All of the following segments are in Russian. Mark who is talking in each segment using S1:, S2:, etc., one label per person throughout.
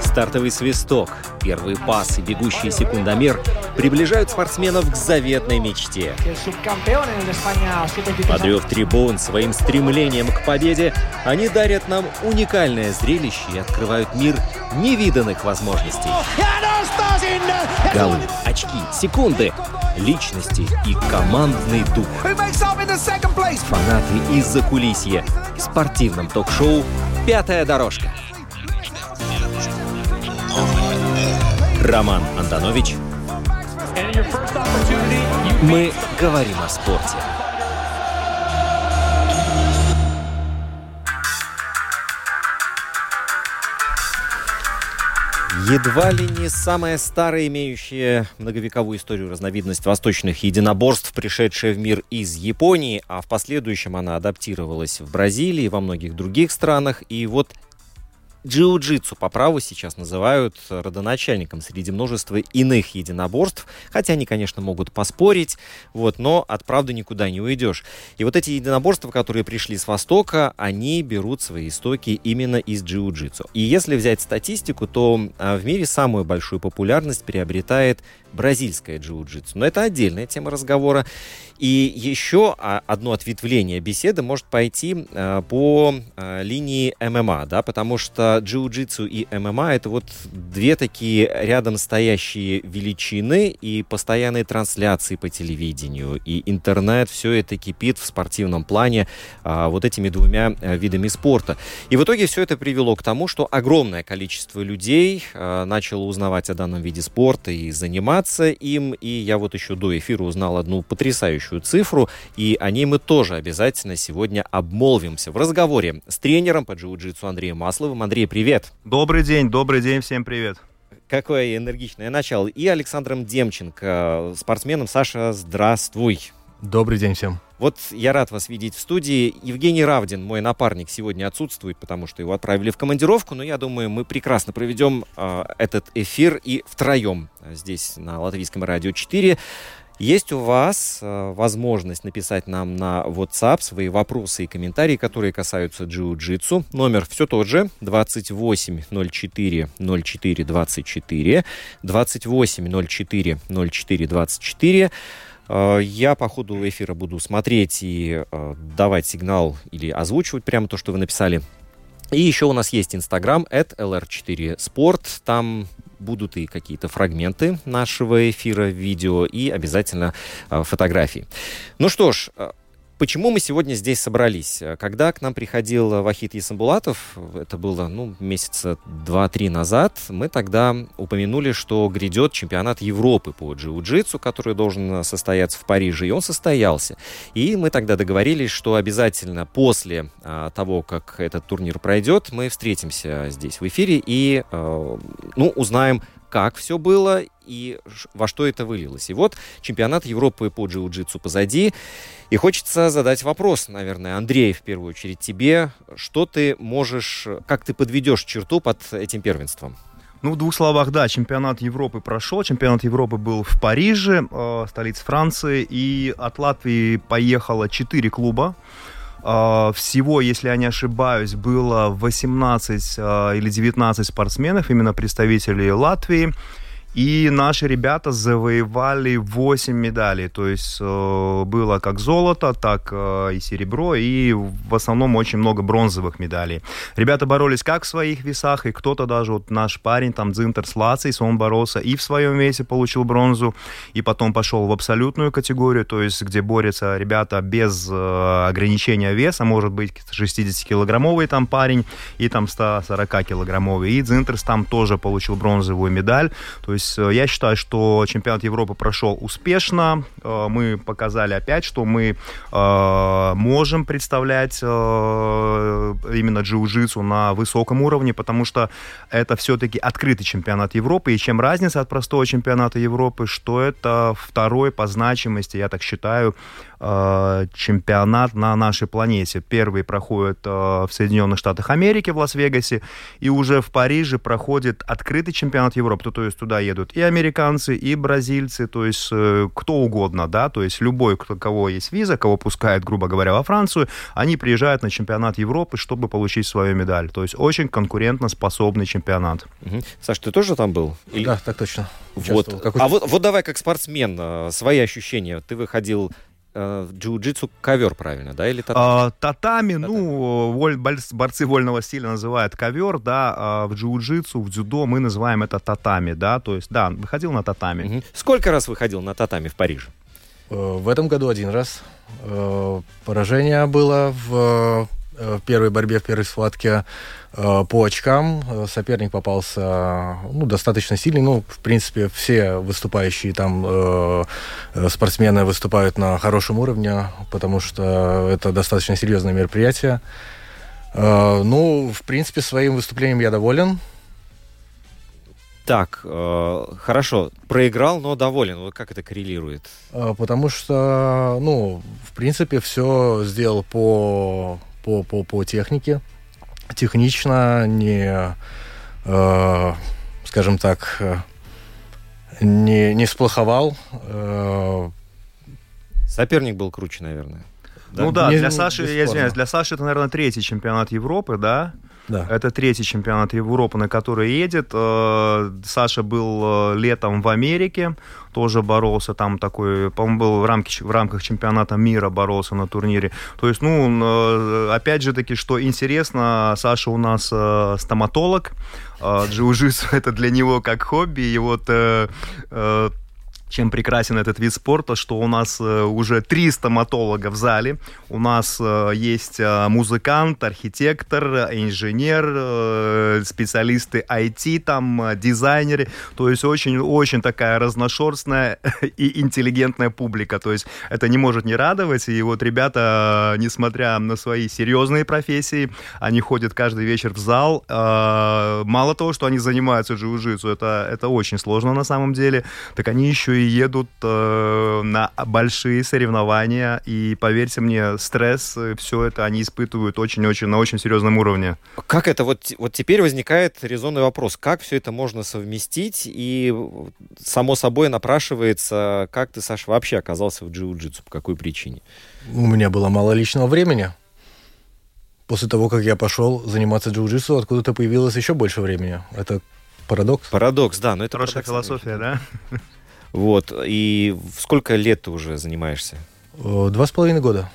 S1: Стартовый свисток, первый пас и бегущий секундомер приближают спортсменов к заветной мечте. Подрев трибун своим стремлением к победе, они дарят нам уникальное зрелище и открывают мир невиданных возможностей. Голы, очки, секунды, личности и командный дух. Фанаты из-за кулисья. В спортивном ток-шоу «Пятая дорожка». Роман Антонович. Мы говорим о спорте. Едва ли не самая старая, имеющая многовековую историю разновидность восточных единоборств, пришедшая в мир из Японии, а в последующем она адаптировалась в Бразилии во многих других странах. И вот Джиу-джитсу по праву сейчас называют родоначальником среди множества иных единоборств, хотя они, конечно, могут поспорить, вот, но от правды никуда не уйдешь. И вот эти единоборства, которые пришли с Востока, они берут свои истоки именно из джиу-джитсу. И если взять статистику, то а, в мире самую большую популярность приобретает бразильское джиу-джитсу. Но это отдельная тема разговора. И еще а, одно ответвление беседы может пойти а, по а, линии ММА, да, потому что джиу-джитсу и ММА это вот две такие рядом стоящие величины и постоянные трансляции по телевидению и интернет, все это кипит в спортивном плане вот этими двумя видами спорта. И в итоге все это привело к тому, что огромное количество людей начало узнавать о данном виде спорта и заниматься им. И я вот еще до эфира узнал одну потрясающую цифру, и о ней мы тоже обязательно сегодня обмолвимся в разговоре с тренером по джиу-джитсу Андреем Масловым. Андрей, привет!
S2: Добрый день, добрый день, всем привет!
S1: Какое энергичное начало. И Александром Демченко, спортсменом. Саша, здравствуй!
S3: Добрый день всем.
S1: Вот я рад вас видеть в студии. Евгений Равдин, мой напарник, сегодня отсутствует, потому что его отправили в командировку, но я думаю, мы прекрасно проведем э, этот эфир и втроем здесь на Латвийском радио 4. Есть у вас э, возможность написать нам на WhatsApp свои вопросы и комментарии, которые касаются джиу-джитсу. Номер все тот же 28 04 04 24 28 04 04 24. Я по ходу эфира буду смотреть и э, давать сигнал или озвучивать прямо то, что вы написали. И еще у нас есть Инстаграм, lr4sport. Там будут и какие-то фрагменты нашего эфира, видео и обязательно э, фотографии. Ну что ж, э, Почему мы сегодня здесь собрались? Когда к нам приходил Вахид Ясамбулатов, это было ну, месяца два-три назад, мы тогда упомянули, что грядет чемпионат Европы по джиу-джитсу, который должен состояться в Париже, и он состоялся. И мы тогда договорились, что обязательно после а, того, как этот турнир пройдет, мы встретимся здесь в эфире и а, ну, узнаем, как все было и во что это вылилось. И вот чемпионат Европы по джиу-джитсу позади. И хочется задать вопрос, наверное, Андрей, в первую очередь тебе. Что ты можешь, как ты подведешь черту под этим первенством?
S2: Ну, в двух словах, да, чемпионат Европы прошел. Чемпионат Европы был в Париже, э, столице Франции, и от Латвии поехало 4 клуба. Э, всего, если я не ошибаюсь, было 18 э, или 19 спортсменов, именно представителей Латвии. И наши ребята завоевали 8 медалей. То есть э, было как золото, так э, и серебро, и в основном очень много бронзовых медалей. Ребята боролись как в своих весах, и кто-то даже, вот наш парень, там, Дзинтер Слацис, он боролся и в своем весе получил бронзу, и потом пошел в абсолютную категорию, то есть где борются ребята без э, ограничения веса, может быть 60-килограммовый там парень, и там 140-килограммовый. И Дзинтерс там тоже получил бронзовую медаль. То есть есть э, я считаю, что чемпионат Европы прошел успешно. Э, мы показали опять, что мы э, можем представлять именно джиу-джитсу на высоком уровне, потому что это все-таки открытый чемпионат Европы. И чем разница от простого чемпионата Европы, что это второй по значимости, я так считаю, э, чемпионат на нашей планете. Первый проходит э, в Соединенных Штатах Америки, в Лас-Вегасе, и уже в Париже проходит открытый чемпионат Европы. То есть туда едут и американцы, и бразильцы, то есть э, кто угодно, да, то есть любой, кто, кого есть виза, кого пускают, грубо говоря, во Францию, они приезжают на чемпионат Европы, чтобы получить свою медаль. То есть очень конкурентно способный чемпионат.
S1: Угу. Саш, ты тоже там был?
S3: Или... Да, так точно.
S1: Вот. А вот, вот давай как спортсмен, свои ощущения. Ты выходил э, джиу-джитсу ковер, правильно, да, или
S2: татами? А, татами, татами, ну, воль, борцы вольного стиля называют ковер, да, а в джиу-джитсу, в дзюдо мы называем это татами, да, то есть, да, выходил на татами.
S1: Угу. Сколько раз выходил на татами в Париже?
S3: Э, в этом году один раз. Э, поражение было в в первой борьбе, в первой схватке по очкам. Соперник попался ну, достаточно сильный. Ну, в принципе, все выступающие там э, спортсмены выступают на хорошем уровне, потому что это достаточно серьезное мероприятие. Э, ну, в принципе, своим выступлением я доволен.
S1: Так, э, хорошо, проиграл, но доволен. Вот как это коррелирует?
S3: Э, потому что, ну, в принципе, все сделал по по, по, по технике. Технично, не, э, скажем так, э, не, не сплоховал. Э,
S1: Соперник был круче, наверное.
S2: Да? Ну да, не, для Саши, я извиняюсь, для Саши это, наверное, третий чемпионат Европы, да?
S3: Да.
S2: Это третий чемпионат Европы, на который едет. Э, Саша был э, летом в Америке, тоже боролся там такой, по-моему, был в, рамке, в рамках чемпионата мира боролся на турнире. То есть, ну, э, опять же таки, что интересно, Саша у нас стоматолог, джиу-джитсу это для него как хобби, и вот чем прекрасен этот вид спорта, что у нас э, уже три стоматолога в зале. У нас э, есть э, музыкант, архитектор, инженер, специалисты IT, там, дизайнеры. То есть очень-очень такая разношерстная и интеллигентная публика. То есть это не может не радовать. И вот ребята, несмотря на свои серьезные профессии, они ходят каждый вечер в зал. Мало того, что они занимаются джиу-джитсу, это, это очень сложно на самом деле, так они еще и едут э, на большие соревнования, и поверьте мне, стресс, э, все это они испытывают очень-очень на очень серьезном уровне.
S1: Как это вот, вот теперь возникает резонный вопрос, как все это можно совместить, и само собой напрашивается, как ты, Саша, вообще оказался в джиу-джитсу, по какой причине?
S3: У меня было мало личного времени. После того, как я пошел заниматься джиу-джитсу, откуда-то появилось еще больше времени. Это парадокс.
S1: Парадокс, да, но это
S2: хорошая философия, да?
S1: Вот. И сколько лет ты уже занимаешься?
S3: Два с половиной года.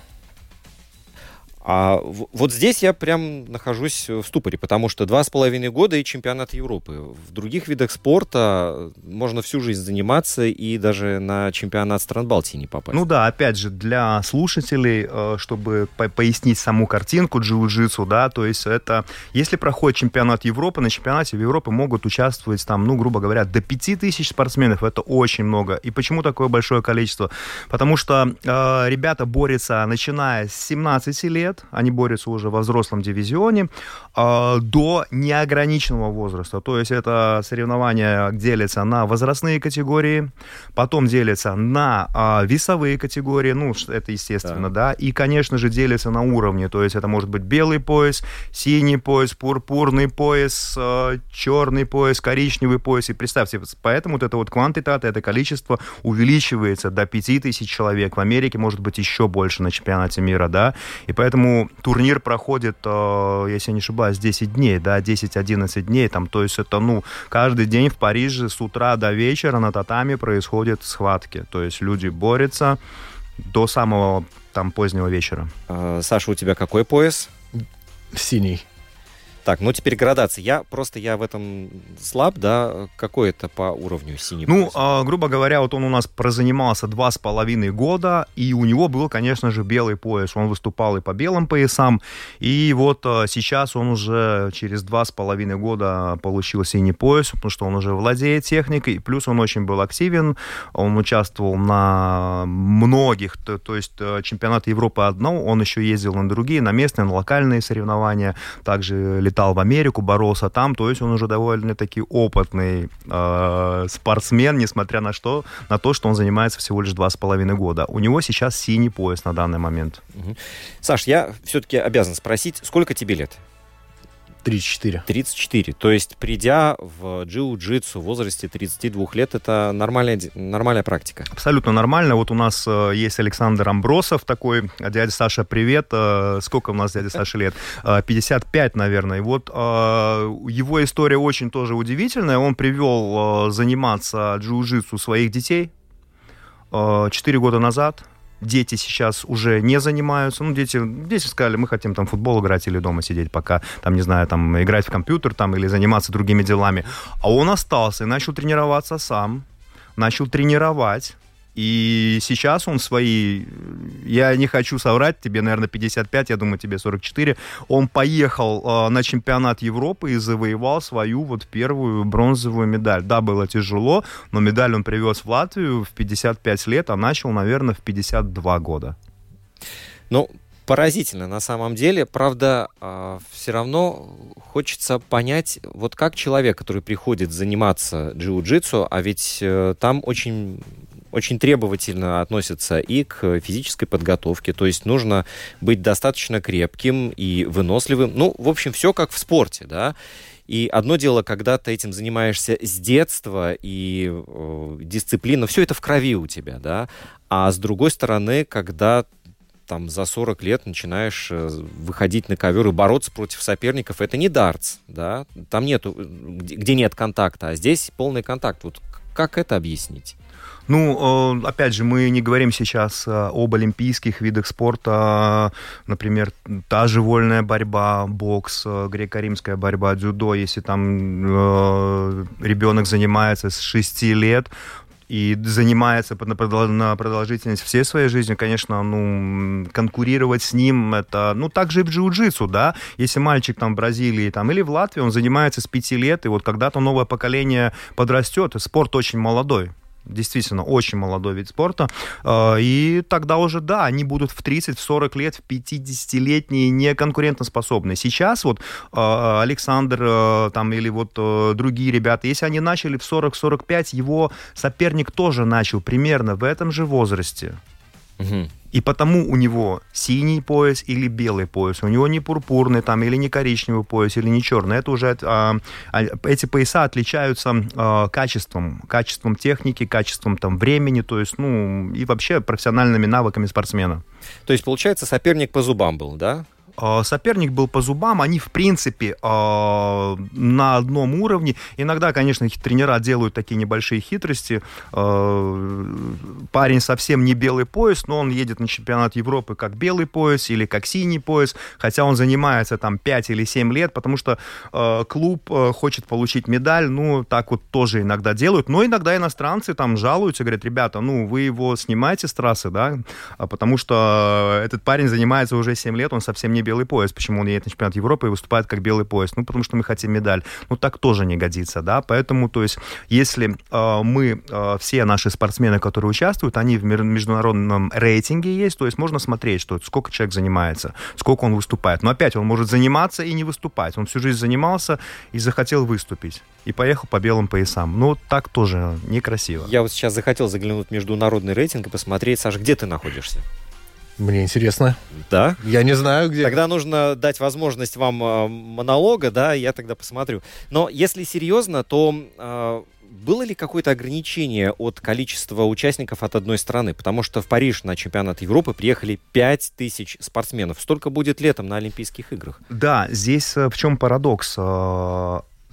S1: А вот здесь я прям нахожусь в ступоре, потому что два с половиной года и чемпионат Европы. В других видах спорта можно всю жизнь заниматься и даже на чемпионат стран Балтии не попасть.
S2: Ну да, опять же, для слушателей, э, чтобы пояснить саму картинку джиу-джитсу, да, то есть это, если проходит чемпионат Европы, на чемпионате Европы могут участвовать там, ну, грубо говоря, до 5000 спортсменов, это очень много. И почему такое большое количество? Потому что э, ребята борются, начиная с 17 лет, лет, они борются уже во взрослом дивизионе, э, до неограниченного возраста. То есть это соревнования делятся на возрастные категории, потом делятся на э, весовые категории, ну, это естественно, да. да, и, конечно же, делятся на уровни. То есть это может быть белый пояс, синий пояс, пурпурный пояс, э, черный пояс, коричневый пояс. И представьте, поэтому вот это вот квантитата, это количество увеличивается до 5000 человек. В Америке может быть еще больше на чемпионате мира, да. И поэтому Поэтому турнир проходит, э, если я не ошибаюсь, 10 дней, да, 10-11 дней, там, то есть это, ну, каждый день в Париже с утра до вечера на татами происходят схватки, то есть люди борются до самого там позднего вечера.
S1: А, Саша, у тебя какой пояс?
S3: Синий.
S1: Так, ну теперь градация. Я просто я в этом слаб, да? Какой это по уровню синий?
S2: Ну, э, грубо говоря, вот он у нас прозанимался два с половиной года, и у него был, конечно же, белый пояс. Он выступал и по белым поясам, и вот э, сейчас он уже через два с половиной года получил синий пояс, потому что он уже владеет техникой, плюс он очень был активен, он участвовал на многих, то, то есть э, чемпионат Европы одно, он еще ездил на другие, на местные, на локальные соревнования, также улетал в Америку, боролся там, то есть он уже довольно-таки опытный э, спортсмен, несмотря на, что, на то, что он занимается всего лишь два с половиной года. У него сейчас синий пояс на данный момент.
S1: Саш, я все-таки обязан спросить, сколько тебе лет?
S3: 34.
S1: 34. То есть, придя в джиу-джитсу в возрасте 32 лет, это нормальная, нормальная практика?
S2: Абсолютно нормально. Вот у нас э, есть Александр Амбросов такой. Дядя Саша, привет. Э, сколько у нас дядя Саша лет? Э, 55, наверное. И вот э, его история очень тоже удивительная. Он привел э, заниматься джиу-джитсу своих детей э, 4 года назад дети сейчас уже не занимаются. Ну, дети, дети сказали, мы хотим там футбол играть или дома сидеть, пока там, не знаю, там играть в компьютер там или заниматься другими делами. А он остался и начал тренироваться сам, начал тренировать. И сейчас он свои, я не хочу соврать, тебе, наверное, 55, я думаю, тебе 44, он поехал э, на чемпионат Европы и завоевал свою вот первую бронзовую медаль. Да, было тяжело, но медаль он привез в Латвию в 55 лет, а начал, наверное, в 52 года.
S1: Ну, поразительно на самом деле. Правда, э, все равно хочется понять, вот как человек, который приходит заниматься джиу-джитсу, а ведь э, там очень очень требовательно относятся и к физической подготовке. То есть нужно быть достаточно крепким и выносливым. Ну, в общем, все как в спорте, да. И одно дело, когда ты этим занимаешься с детства, и э, дисциплина, все это в крови у тебя, да. А с другой стороны, когда там за 40 лет начинаешь э, выходить на ковер и бороться против соперников, это не дартс, да, там нету, где нет контакта, а здесь полный контакт. Вот как это объяснить?
S2: Ну, э, опять же, мы не говорим сейчас э, об олимпийских видах спорта, например, та же вольная борьба, бокс, э, греко-римская борьба, дзюдо, если там ребенок занимается с 6 лет, и занимается на продолжительность всей своей жизни, конечно, ну, конкурировать с ним, это, ну, так же и в джиу-джитсу, да, если мальчик там в Бразилии там, или в Латвии, он занимается с пяти лет, и вот когда-то новое поколение подрастет, спорт очень молодой, действительно очень молодой вид спорта. А, и тогда уже, да, они будут в 30, в 40 лет, в 50-летние не конкурентоспособны. Сейчас вот а, Александр а, там или вот другие ребята, если они начали в 40-45, его соперник тоже начал примерно в этом же возрасте. Угу. И потому у него синий пояс или белый пояс. У него не пурпурный там, или не коричневый пояс, или не черный. Это уже а, а, эти пояса отличаются а, качеством, качеством техники, качеством там времени, то есть, ну, и вообще профессиональными навыками спортсмена.
S1: То есть, получается, соперник по зубам был, да?
S2: А, соперник был по зубам, они, в принципе, а, на одном уровне. Иногда, конечно, тренера делают такие небольшие хитрости. А, парень совсем не белый пояс, но он едет на чемпионат Европы как белый пояс или как синий пояс, хотя он занимается там 5 или 7 лет, потому что клуб хочет получить медаль, ну, так вот тоже иногда делают. Но иногда иностранцы там жалуются, говорят, ребята, ну, вы его снимаете с трассы, да, потому что этот парень занимается уже 7 лет, он совсем не белый белый пояс. Почему он едет на чемпионат Европы и выступает как белый пояс? Ну, потому что мы хотим медаль. Ну, так тоже не годится, да. Поэтому, то есть, если э, мы, э, все наши спортсмены, которые участвуют, они в международном рейтинге есть, то есть можно смотреть, что сколько человек занимается, сколько он выступает. Но опять он может заниматься и не выступать. Он всю жизнь занимался и захотел выступить. И поехал по белым поясам. Ну, так тоже некрасиво.
S1: Я вот сейчас захотел заглянуть в международный рейтинг и посмотреть, Саш, где ты находишься?
S3: Мне интересно.
S1: Да?
S3: Я не знаю, где.
S1: Тогда нужно дать возможность вам э, монолога, да, я тогда посмотрю. Но если серьезно, то э, было ли какое-то ограничение от количества участников от одной страны? Потому что в Париж на чемпионат Европы приехали 5000 спортсменов. Столько будет летом на Олимпийских играх.
S2: Да, здесь э, в чем парадокс?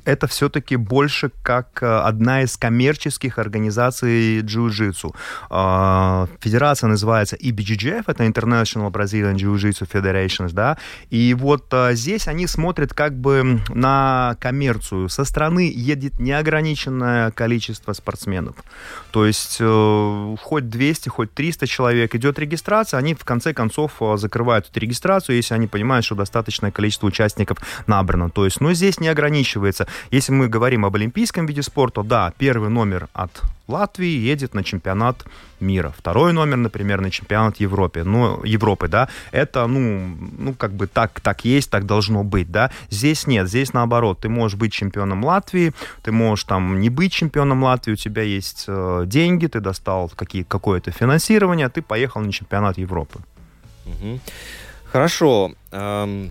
S2: Э, это все-таки больше как э, одна из коммерческих организаций джиу-джитсу. А, федерация называется IBJJF, это International Brazilian Jiu-Jitsu Federations, да, и вот а, здесь они смотрят как бы на коммерцию. Со стороны едет неограниченное количество спортсменов. То есть э, хоть 200, хоть 300 человек идет регистрация, они в конце концов э, закрывают эту регистрацию, если они понимают, что достаточное количество участников набрано. То есть, но здесь не ограничивается. Если мы говорим об олимпийском виде спорта, да, первый номер от Латвии едет на чемпионат мира. Второй номер, например, на чемпионат Европы. Ну, Европы, да, это, ну, ну, как бы так, так есть, так должно быть, да. Здесь нет, здесь наоборот. Ты можешь быть чемпионом Латвии, ты можешь там не быть чемпионом Латвии, у тебя есть э, деньги, ты достал какие, какое-то финансирование, ты поехал на чемпионат Европы.
S1: Угу. Хорошо. Эм,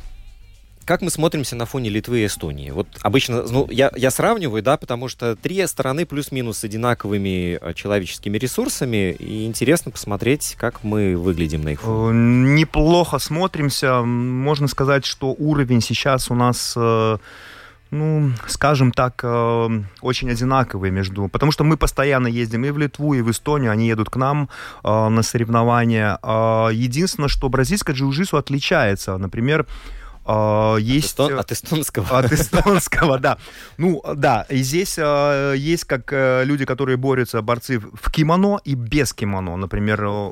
S1: как мы смотримся на фоне Литвы и Эстонии? Вот обычно, ну, я, я сравниваю, да, потому что три стороны плюс-минус с одинаковыми э, человеческими ресурсами, и интересно посмотреть, как мы выглядим на их фоне.
S2: Э, неплохо смотримся. Можно сказать, что уровень сейчас у нас э, ну, скажем так, очень одинаковые между... Потому что мы постоянно ездим и в Литву, и в Эстонию, они едут к нам на соревнования. Единственное, что бразильское джиу-джитсу отличается. Например,
S1: а, есть... От, эстон... от эстонского.
S2: От эстонского, да. Ну, да, и здесь э, есть как э, люди, которые борются, борцы в кимоно и без кимоно. Например, э,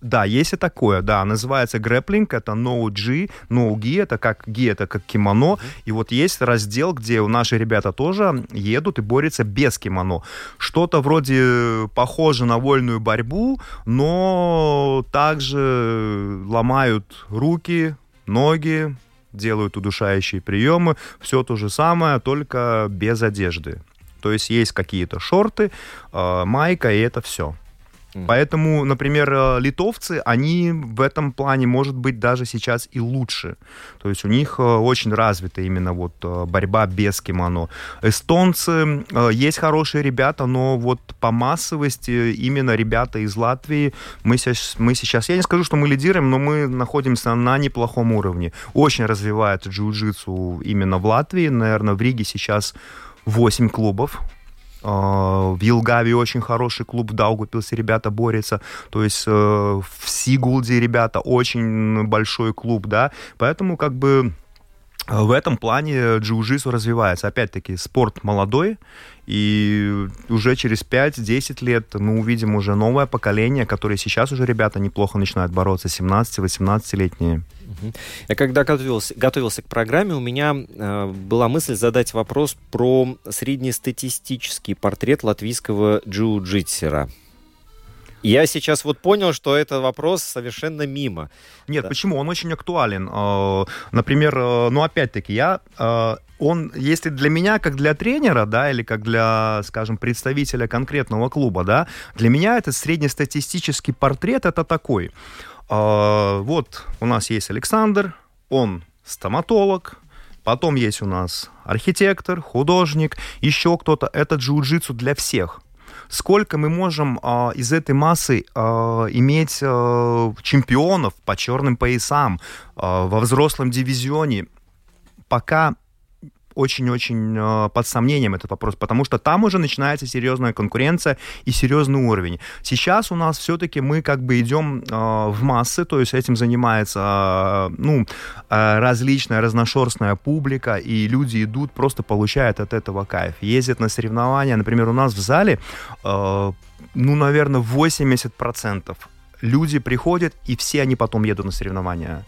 S2: да, есть и такое, да, называется грэплинг, это no G, no gi, это как gi, это как кимоно, и вот есть раздел, где наши ребята тоже едут и борются без кимоно. Что-то вроде похоже на вольную борьбу, но также ломают руки, ноги, делают удушающие приемы, все то же самое, только без одежды. То есть есть какие-то шорты, э, майка, и это все. Поэтому, например, э, литовцы, они в этом плане, может быть, даже сейчас и лучше. То есть у них э, очень развита именно вот э, борьба без кимоно. Эстонцы, есть хорошие ребята, но вот по массовости именно ребята из Латвии, мы сейчас, мы сейчас, я не скажу, что мы лидируем, но мы находимся на неплохом уровне. Очень развивается джиу-джитсу именно в Латвии. Наверное, в Риге сейчас 8 клубов в Елгаве очень хороший клуб, в Даугупилсе ребята борются. То есть э, в Сигулде ребята очень большой клуб, да. Поэтому как бы в этом плане джиу-джитсу развивается. Опять-таки, спорт молодой, и уже через 5-10 лет мы увидим уже новое поколение, которое сейчас уже ребята неплохо начинают бороться, 17-18-летние.
S1: Я когда готовился, готовился к программе, у меня э, была мысль задать вопрос про среднестатистический портрет латвийского джиу-джитсера. Я сейчас вот понял, что это вопрос совершенно мимо.
S2: Нет, да. почему? Он очень актуален. Э, например, э, ну опять-таки, я э, он, если для меня, как для тренера, да, или как для, скажем, представителя конкретного клуба, да, для меня этот среднестатистический портрет это такой. Вот у нас есть Александр, он стоматолог, потом есть у нас архитектор, художник, еще кто-то. Это джиу-джитсу для всех сколько мы можем э, из этой массы э, иметь э, чемпионов по черным поясам э, во взрослом дивизионе, пока очень-очень э, под сомнением этот вопрос, потому что там уже начинается серьезная конкуренция и серьезный уровень. Сейчас у нас все-таки мы как бы идем э, в массы, то есть этим занимается э, ну, различная разношерстная публика, и люди идут, просто получают от этого кайф. Ездят на соревнования, например, у нас в зале, ну, наверное, 80% люди приходят, и все они потом едут на соревнования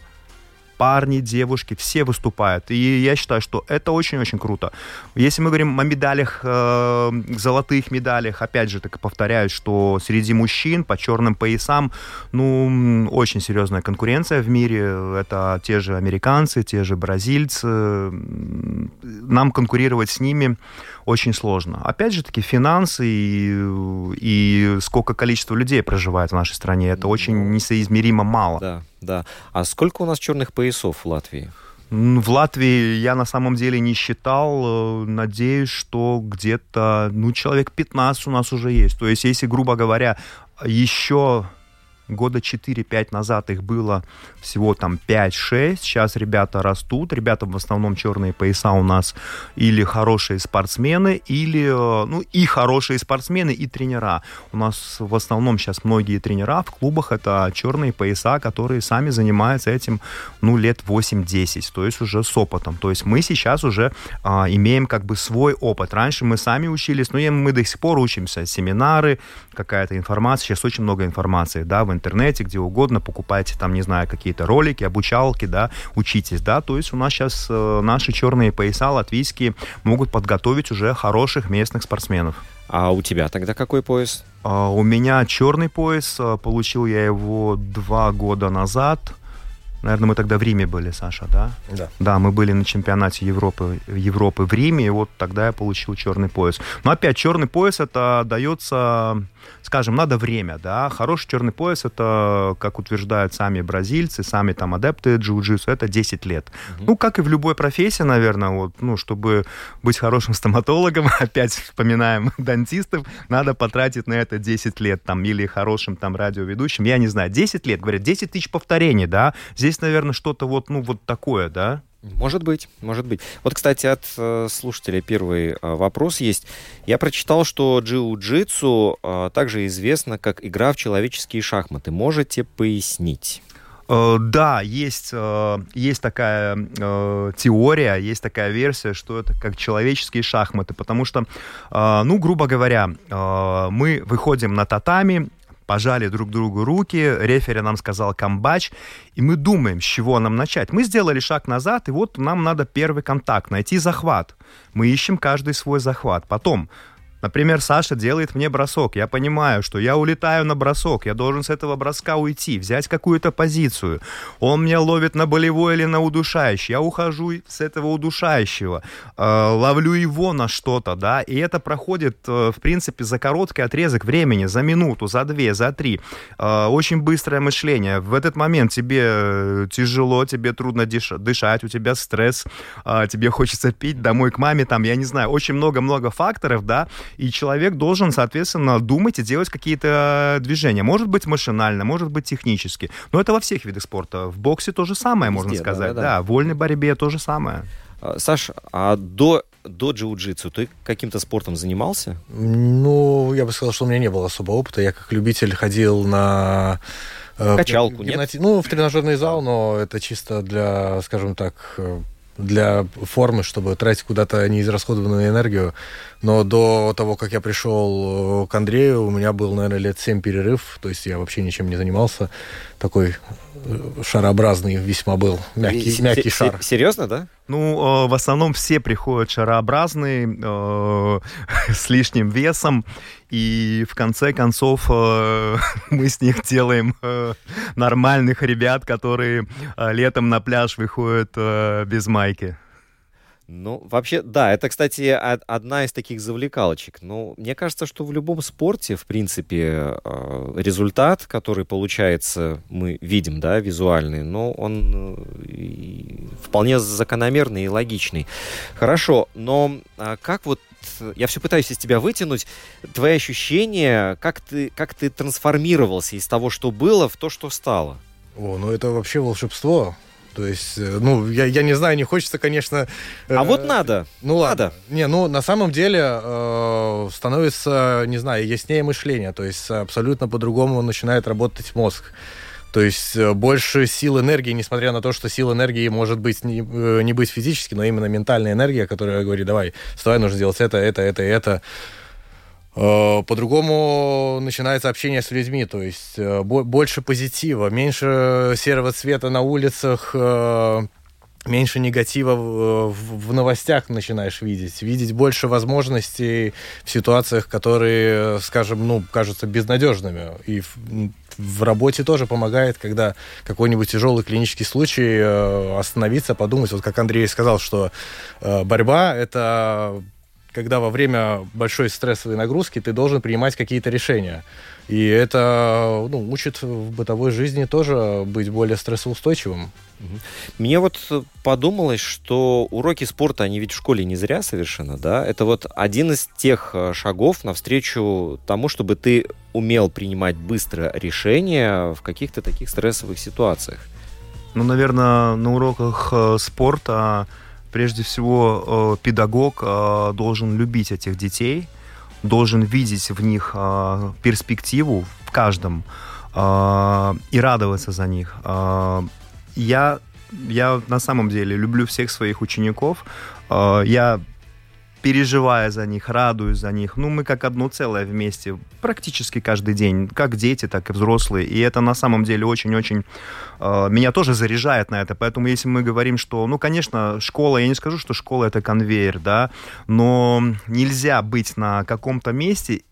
S2: парни, девушки, все выступают. И я считаю, что это очень-очень круто. Если мы говорим о медалях, э, золотых медалях, опять же, так и повторяюсь, что среди мужчин по черным поясам, ну, очень серьезная конкуренция в мире. Это те же американцы, те же бразильцы. Нам конкурировать с ними очень сложно. Опять же таки, финансы и, и сколько количество людей проживает в нашей стране, это очень ну, несоизмеримо мало.
S1: Да, да. А сколько у нас черных поясов в Латвии?
S2: В Латвии я на самом деле не считал. Э, надеюсь, что где-то, ну, человек 15 у нас уже есть. То есть, если, грубо говоря, еще года 4-5 назад их было всего там 5-6. Сейчас ребята растут. Ребята в основном черные пояса у нас или хорошие спортсмены, или, э, ну, и хорошие спортсмены, и тренера. У нас в основном сейчас многие тренера в клубах это черные пояса, которые сами занимаются этим, ну, лет 8-10, то есть уже с опытом. То есть мы сейчас уже а, имеем как бы свой опыт. Раньше мы сами учились, но мы до сих пор учимся. Семинары, какая-то информация. Сейчас очень много информации, да, в интернете, где угодно, покупайте там, не знаю, какие-то ролики, обучалки, да, учитесь, да, то есть у нас сейчас э, наши черные пояса латвийские могут подготовить уже хороших местных спортсменов.
S1: А у тебя тогда какой пояс?
S2: А, у меня черный пояс, а, получил я его два года назад. Наверное, мы тогда в Риме были, Саша, да?
S3: Да.
S2: Да, мы были на чемпионате Европы, Европы в Риме, и вот тогда я получил черный пояс. Но опять, черный пояс это дается скажем, надо время, да. Хороший черный пояс, это, как утверждают сами бразильцы, сами там адепты джиу-джитсу, это 10 лет. Угу. Ну, как и в любой профессии, наверное, вот, ну, чтобы быть хорошим стоматологом, опять вспоминаем дантистов, надо потратить на это 10 лет, там, или хорошим там радиоведущим, я не знаю, 10 лет, говорят, 10 тысяч повторений, да. Здесь, наверное, что-то вот, ну, вот такое, да.
S1: Может быть, может быть. Вот, кстати, от э, слушателя первый э, вопрос есть. Я прочитал, что джиу-джитсу э, также известно как игра в человеческие шахматы. Можете пояснить?
S2: Э, да, есть, э, есть такая э, теория, есть такая версия, что это как человеческие шахматы, потому что, ну, грубо говоря, мы выходим на татами, пожали друг другу руки, рефери нам сказал камбач, и мы думаем, с чего нам начать. Мы сделали шаг назад, и вот нам надо первый контакт, найти захват. Мы ищем каждый свой захват. Потом Например, Саша делает мне бросок. Я понимаю, что я улетаю на бросок. Я должен с этого броска уйти, взять какую-то позицию. Он меня ловит на болевой или на удушающий. Я ухожу с этого удушающего. Э, ловлю его на что-то, да. И это проходит, э, в принципе, за короткий отрезок времени. За минуту, за две, за три. Э, очень быстрое мышление. В этот момент тебе тяжело, тебе трудно дышать, у тебя стресс, тебе хочется пить домой к маме, там, я не знаю, очень много-много факторов, да, и человек должен, соответственно, думать и делать какие-то движения. Может быть машинально, может быть технически. Но это во всех видах спорта. В боксе то же самое, Везде, можно сказать. Да, да. да, в вольной борьбе то же самое.
S1: А, Саш, а до до джиу-джитсу ты каким-то спортом занимался?
S3: Ну, я бы сказал, что у меня не было особого опыта. Я как любитель ходил на
S1: э, качалку,
S3: гимнати... нет? Ну, в тренажерный зал, но это чисто для, скажем так, э, для формы, чтобы тратить куда-то неизрасходованную энергию. Но до того, как я пришел к Андрею, у меня был, наверное, лет 7 перерыв, то есть я вообще ничем не занимался. Такой э, шарообразный весьма был, мягкий, мягкий шар.
S1: Серьезно, да?
S2: Ну, э, в основном все приходят шарообразные, э, с лишним весом, и в конце концов э, мы с них делаем э, нормальных ребят, которые э, летом на пляж выходят э, без майки.
S1: Ну, вообще, да, это, кстати, одна из таких завлекалочек. Но мне кажется, что в любом спорте, в принципе, э, результат, который получается, мы видим, да, визуальный, но он э, вполне закономерный и логичный. Хорошо, но а как вот я все пытаюсь из тебя вытянуть твои ощущения, как ты, как ты трансформировался из того, что было, в то, что стало.
S3: О, ну это вообще волшебство. То есть, э, ну, я, я не знаю, не хочется, конечно...
S1: А э, вот надо.
S3: Ну, ладно. Надо. Не, ну, на самом деле э, становится, не знаю, яснее мышление. То есть, абсолютно по-другому начинает работать мозг. То есть э, больше сил энергии, несмотря на то, что сил энергии может быть не, не быть физически, но именно ментальная энергия, которая говорит, давай, вставай, нужно сделать это, это, это, это. Э, по-другому начинается общение с людьми, то есть э, больше позитива, меньше серого цвета на улицах, э, меньше негатива в новостях начинаешь видеть, видеть больше возможностей в ситуациях, которые, скажем, ну, кажутся безнадежными. И в, работе тоже помогает, когда какой-нибудь тяжелый клинический случай остановиться, подумать, вот как Андрей сказал, что борьба это когда во время большой стрессовой нагрузки ты должен принимать какие-то решения. И это ну, учит в бытовой жизни тоже быть более стрессоустойчивым.
S1: Мне вот подумалось, что уроки спорта, они ведь в школе не зря совершенно, да? Это вот один из тех э, шагов навстречу тому, чтобы ты умел принимать быстро решения в каких-то таких стрессовых ситуациях.
S2: Ну, наверное, на уроках э, спорта прежде всего, э, педагог э, должен любить этих детей, должен видеть в них э, перспективу в каждом и радоваться за них. Я, я на самом деле люблю всех своих учеников. Я переживая за них, радуюсь за них. Ну, мы как одно целое вместе, практически каждый день, как дети, так и взрослые. И это на самом деле очень-очень э, меня тоже заряжает на это. Поэтому если мы говорим, что, ну, конечно, школа, я не скажу, что школа это конвейер, да, но нельзя быть на каком-то месте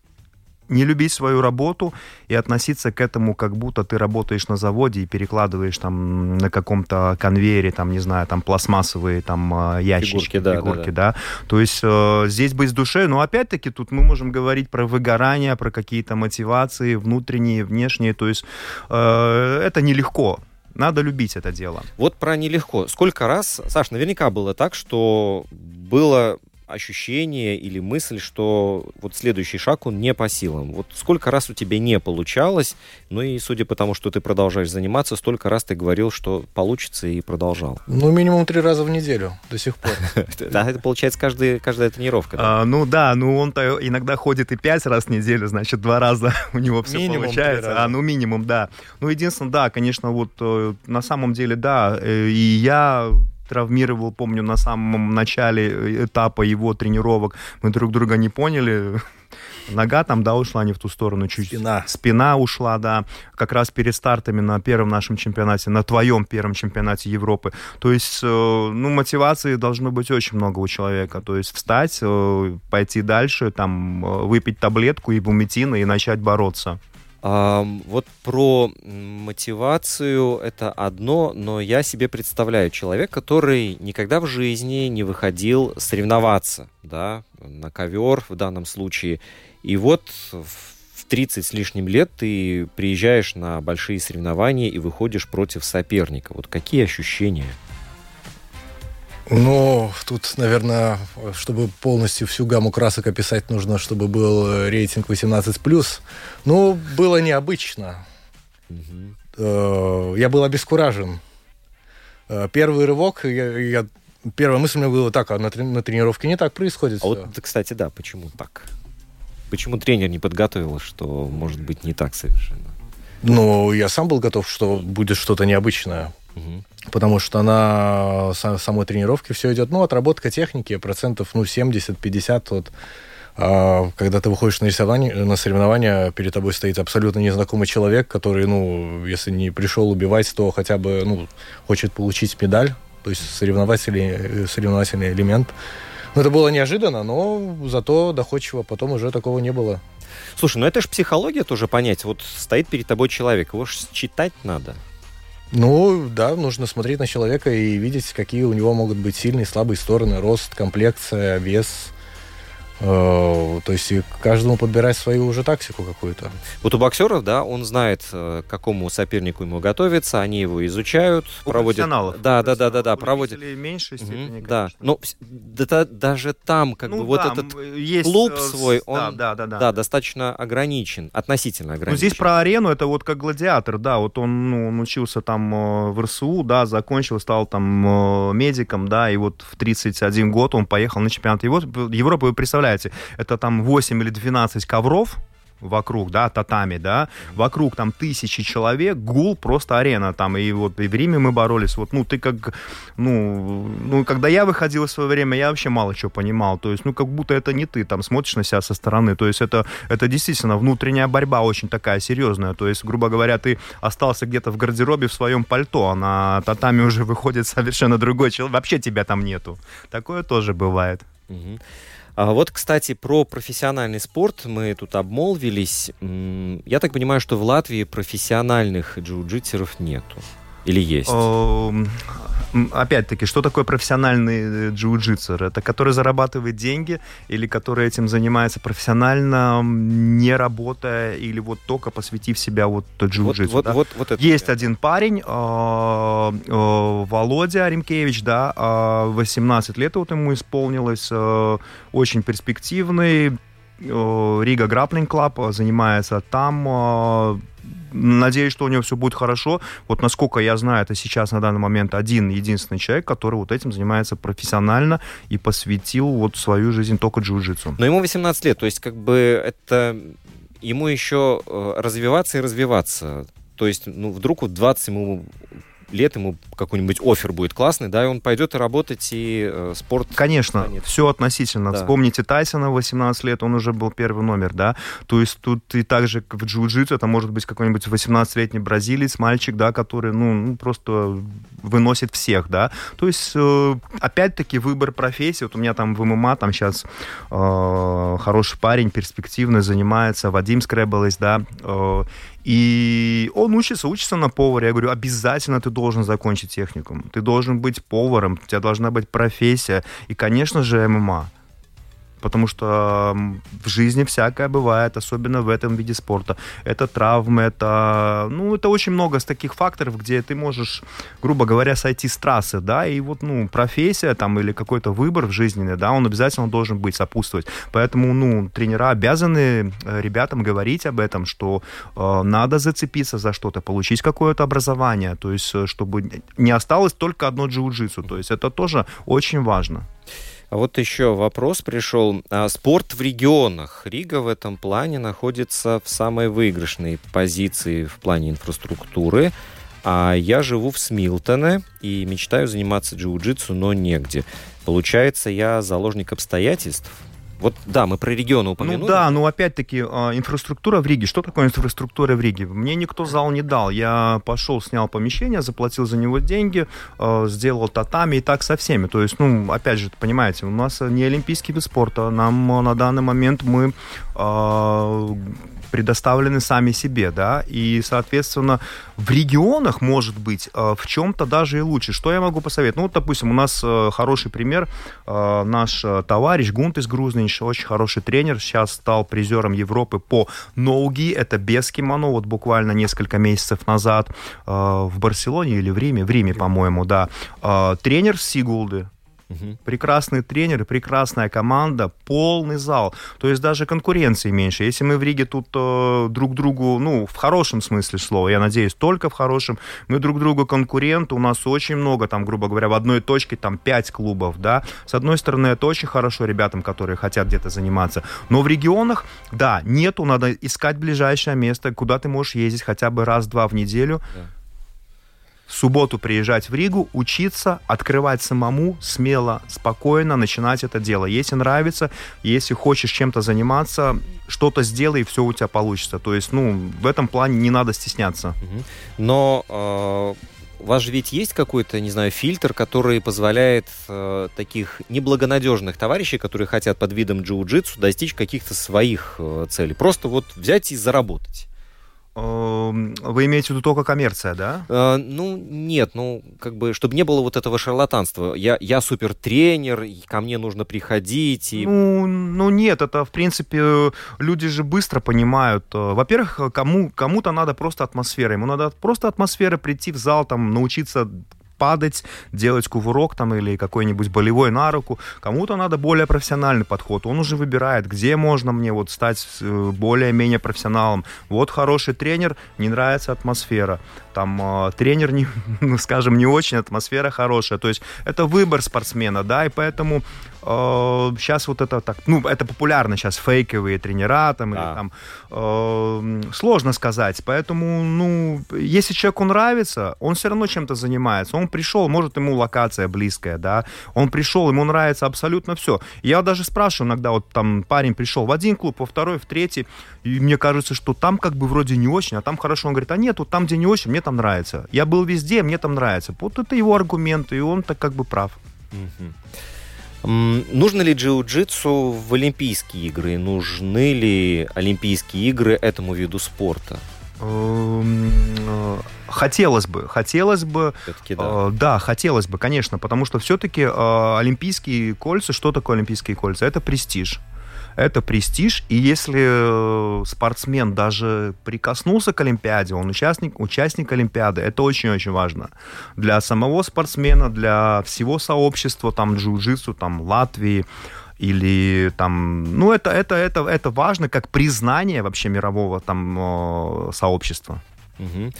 S2: не любить свою работу и относиться к этому, как будто ты работаешь на заводе и перекладываешь там на каком-то конвейере, там, не знаю, там пластмассовые там а, ящички,
S1: фигурки, да,
S2: фигурки,
S1: да,
S2: да. То есть э, здесь быть с душой, но опять-таки тут мы можем говорить про выгорание, про какие-то мотивации внутренние, внешние, то есть э, это нелегко. Надо любить это дело.
S1: Вот про нелегко. Сколько раз, Саш, наверняка было так, что было ощущение или мысль, что вот следующий шаг, он не по силам. Вот сколько раз у тебя не получалось, ну и судя по тому, что ты продолжаешь заниматься, столько раз ты говорил, что получится и продолжал.
S3: Ну, минимум три раза в неделю до сих пор.
S1: Да, это получается каждая, каждая тренировка.
S2: А, ну да, ну он-то иногда ходит и пять раз в неделю, значит, два раза у него все получается. А, ну минимум, да. Ну, единственное, да, конечно, вот э, на самом деле, да, э, и я травмировал, помню, на самом начале э, этапа его тренировок. Мы друг друга не поняли. Нога там, да, ушла не в ту сторону чуть.
S3: Спина.
S2: Спина ушла, да. Как раз перед стартами на первом нашем чемпионате, на твоем первом чемпионате Европы. То есть, э, ну, мотивации должно быть очень много у человека. То есть встать, э, пойти дальше, там, выпить таблетку ибуметина и начать бороться.
S1: Вот про мотивацию это одно, но я себе представляю человек, который никогда в жизни не выходил соревноваться, да, на ковер в данном случае. И вот в 30 с лишним лет ты приезжаешь на большие соревнования и выходишь против соперника. Вот какие ощущения?
S3: Ну, тут, наверное, чтобы полностью всю гамму красок описать, нужно, чтобы был рейтинг 18+. Ну, было необычно. Угу. Я был обескуражен. Э, первый рывок, я, я, первая мысль у меня была так, а на, на тренировке не так происходит.
S1: А вот, кстати, да, почему так? Почему тренер не подготовил, что может быть не так совершенно?
S3: Ну, я сам был готов, что будет что-то необычное. Угу. Потому что на самой тренировке все идет, ну, отработка техники, процентов, ну, 70-50 вот а когда ты выходишь на рисование, на соревнования, перед тобой стоит абсолютно незнакомый человек, который, ну, если не пришел убивать, то хотя бы, ну, хочет получить медаль, то есть соревновательный, соревновательный элемент. Ну, это было неожиданно, но зато доходчиво потом уже такого не было.
S1: Слушай, ну это же психология тоже понять. Вот стоит перед тобой человек, его же читать надо.
S3: Ну, да, нужно смотреть на человека и видеть, какие у него могут быть сильные, слабые стороны, рост, комплекция, вес, то есть каждому подбирать свою уже тактику какую-то.
S1: Вот у боксеров, да, он знает, э, к какому сопернику ему готовиться, они его изучают, у проводят. Да, да, да, да, да, проводят.
S2: Меньшей степени, угу,
S1: Да, но да, даже там, как ну, бы, да, вот этот есть, клуб э, свой, он, да, да, да, да. достаточно ограничен, относительно ограничен. Ну,
S2: здесь про арену это вот как гладиатор, да, вот он, ну, он учился там в РСУ, да, закончил, стал там медиком, да, и вот в 31 год он поехал на чемпионат Европы. Вы представляете, представляете, это там 8 или 12 ковров, вокруг, да, татами, да, вокруг там тысячи человек, гул, просто арена там, и вот и в Риме мы боролись, вот, ну, ты как, ну, ну, когда я выходил в свое время, я вообще мало чего понимал, то есть, ну, как будто это не ты, там, смотришь на себя со стороны, то есть это, это действительно внутренняя борьба очень такая серьезная, то есть, грубо говоря, ты остался где-то в гардеробе в своем пальто, а на татами уже выходит совершенно другой человек, вообще тебя там нету, такое тоже бывает.
S1: Угу. А вот, кстати, про профессиональный спорт мы тут обмолвились. Я так понимаю, что в Латвии профессиональных джиу-джитсеров нету. Или есть?
S2: Эм, опять-таки, что такое профессиональный э, джиу-джитсер? Это который зарабатывает деньги или который этим занимается профессионально, не работая или вот только посвятив себя вот джиу-джитсу? Вот, да? вот, вот, вот это Есть один парень, э, э, Володя Римкевич, да, 18 лет вот ему исполнилось, очень перспективный, Riga Grappling Club занимается там надеюсь, что у него все будет хорошо. Вот насколько я знаю, это сейчас на данный момент один единственный человек, который вот этим занимается профессионально и посвятил вот свою жизнь только джиу-джитсу.
S1: Но ему 18 лет, то есть как бы это ему еще э, развиваться и развиваться. То есть, ну, вдруг вот 20 ему лет ему какой-нибудь офер будет классный, да, и он пойдет и работать, и э, спорт...
S2: Конечно, станет. все относительно. Да. Вспомните Тайсона, 18 лет, он уже был первый номер, да, то есть тут и так же в джиу-джитсу, это может быть какой-нибудь 18-летний бразилец, мальчик, да, который, ну, ну, просто выносит всех, да, то есть, э, опять-таки, выбор профессии, вот у меня там в ММА, там сейчас э, хороший парень, перспективный, занимается, Вадим Скребалес, да, э, и он учится, учится на повара. Я говорю, обязательно ты должен закончить техникум. Ты должен быть поваром, у тебя должна быть профессия. И, конечно же, ММА потому что в жизни всякое бывает, особенно в этом виде спорта. Это травмы, это, ну, это очень много с таких факторов, где ты можешь, грубо говоря, сойти с трассы, да, и вот, ну, профессия там или какой-то выбор в жизни, да, он обязательно должен быть, сопутствовать. Поэтому, ну, тренера обязаны э, ребятам говорить об этом, что э, надо зацепиться за что-то, получить какое-то образование, то есть, э, чтобы не осталось только одно джиу-джитсу, то есть это тоже очень важно.
S1: А вот еще вопрос пришел. А спорт в регионах. Рига в этом плане находится в самой выигрышной позиции в плане инфраструктуры. А я живу в Смилтоне и мечтаю заниматься джиу-джитсу, но негде. Получается, я заложник обстоятельств, вот да, мы про регионы упомянули.
S2: Ну да, ну опять-таки а, инфраструктура в Риге. Что такое инфраструктура в Риге? Мне никто зал не дал. Я пошел, снял помещение, заплатил за него деньги, а, сделал татами и так со всеми. То есть, ну, опять же, понимаете, у нас не олимпийский вид спорта. Нам на данный момент мы а, предоставлены сами себе, да, и, соответственно, в регионах, может быть, э, в чем-то даже и лучше. Что я могу посоветовать? Ну, вот, допустим, у нас э, хороший пример, э, наш товарищ Гунт из Грузнинч, очень хороший тренер, сейчас стал призером Европы по ноуги, это без кимоно, вот буквально несколько месяцев назад в Барселоне или в Риме, в Риме, по-моему, да, тренер Сигулды, Угу. Прекрасный тренер, прекрасная команда, полный зал. То есть даже конкуренции меньше. Если мы в Риге тут э, друг другу, ну, в хорошем смысле слова, я надеюсь, только в хорошем, мы друг другу конкуренты, у нас очень много, там, грубо говоря, в одной точке там пять клубов, да. С одной стороны, это очень хорошо ребятам, которые хотят где-то заниматься. Но в регионах, да, нету, надо искать ближайшее место, куда ты можешь ездить хотя бы раз-два в неделю. Да субботу приезжать в Ригу, учиться, открывать самому, смело, спокойно начинать это дело. Если нравится, если хочешь чем-то заниматься, что-то сделай, и все у тебя получится. То есть, ну, в этом плане не надо стесняться.
S1: Но э, у вас же ведь есть какой-то, не знаю, фильтр, который позволяет э, таких неблагонадежных товарищей, которые хотят под видом джиу-джитсу достичь каких-то своих э, целей. Просто вот взять и заработать.
S2: Эм, вы имеете в виду только коммерция, да?
S1: Э, ну, нет, ну, как бы, чтобы не было вот этого шарлатанства. Я, я супер тренер, ко мне нужно приходить. И...
S2: Ну, ну, нет, это, в принципе, люди же быстро понимают. Э, во-первых, кому, кому-то надо просто атмосфера. Ему надо просто атмосфера прийти в зал, там, научиться падать, делать кувырок там или какой-нибудь болевой на руку. Кому-то надо более профессиональный подход. Он уже выбирает, где можно мне вот стать э, более-менее профессионалом. Вот хороший тренер, не нравится атмосфера. Там э, тренер, не, ну, скажем, не очень, атмосфера хорошая. То есть это выбор спортсмена, да, и поэтому э, сейчас вот это так, ну, это популярно сейчас фейковые тренера там, да. или там, э, сложно сказать. Поэтому, ну, если человеку нравится, он все равно чем-то занимается. Он пришел, может, ему локация близкая, да, он пришел, ему нравится абсолютно все. Я даже спрашиваю иногда, вот там парень пришел в один клуб, во второй, в третий, и мне кажется, что там как бы вроде не очень, а там хорошо. Он говорит, а нет, вот там, где не очень, мне там нравится. Я был везде, мне там нравится. Вот это его аргументы, и он так как бы прав.
S1: Mm-hmm. Нужно ли джиу-джитсу в Олимпийские игры? Нужны ли Олимпийские игры этому виду спорта? Эм,
S2: э, хотелось бы, хотелось бы, да. Э, да, хотелось бы, конечно, потому что все-таки э, олимпийские кольца, что такое олимпийские кольца? Это престиж это престиж, и если э, спортсмен даже прикоснулся к Олимпиаде, он участник, участник Олимпиады, это очень-очень важно. Для самого спортсмена, для всего сообщества, там, джиу-джитсу, там, Латвии, или там, ну это это это это важно как признание вообще мирового там э, сообщества.
S1: Угу.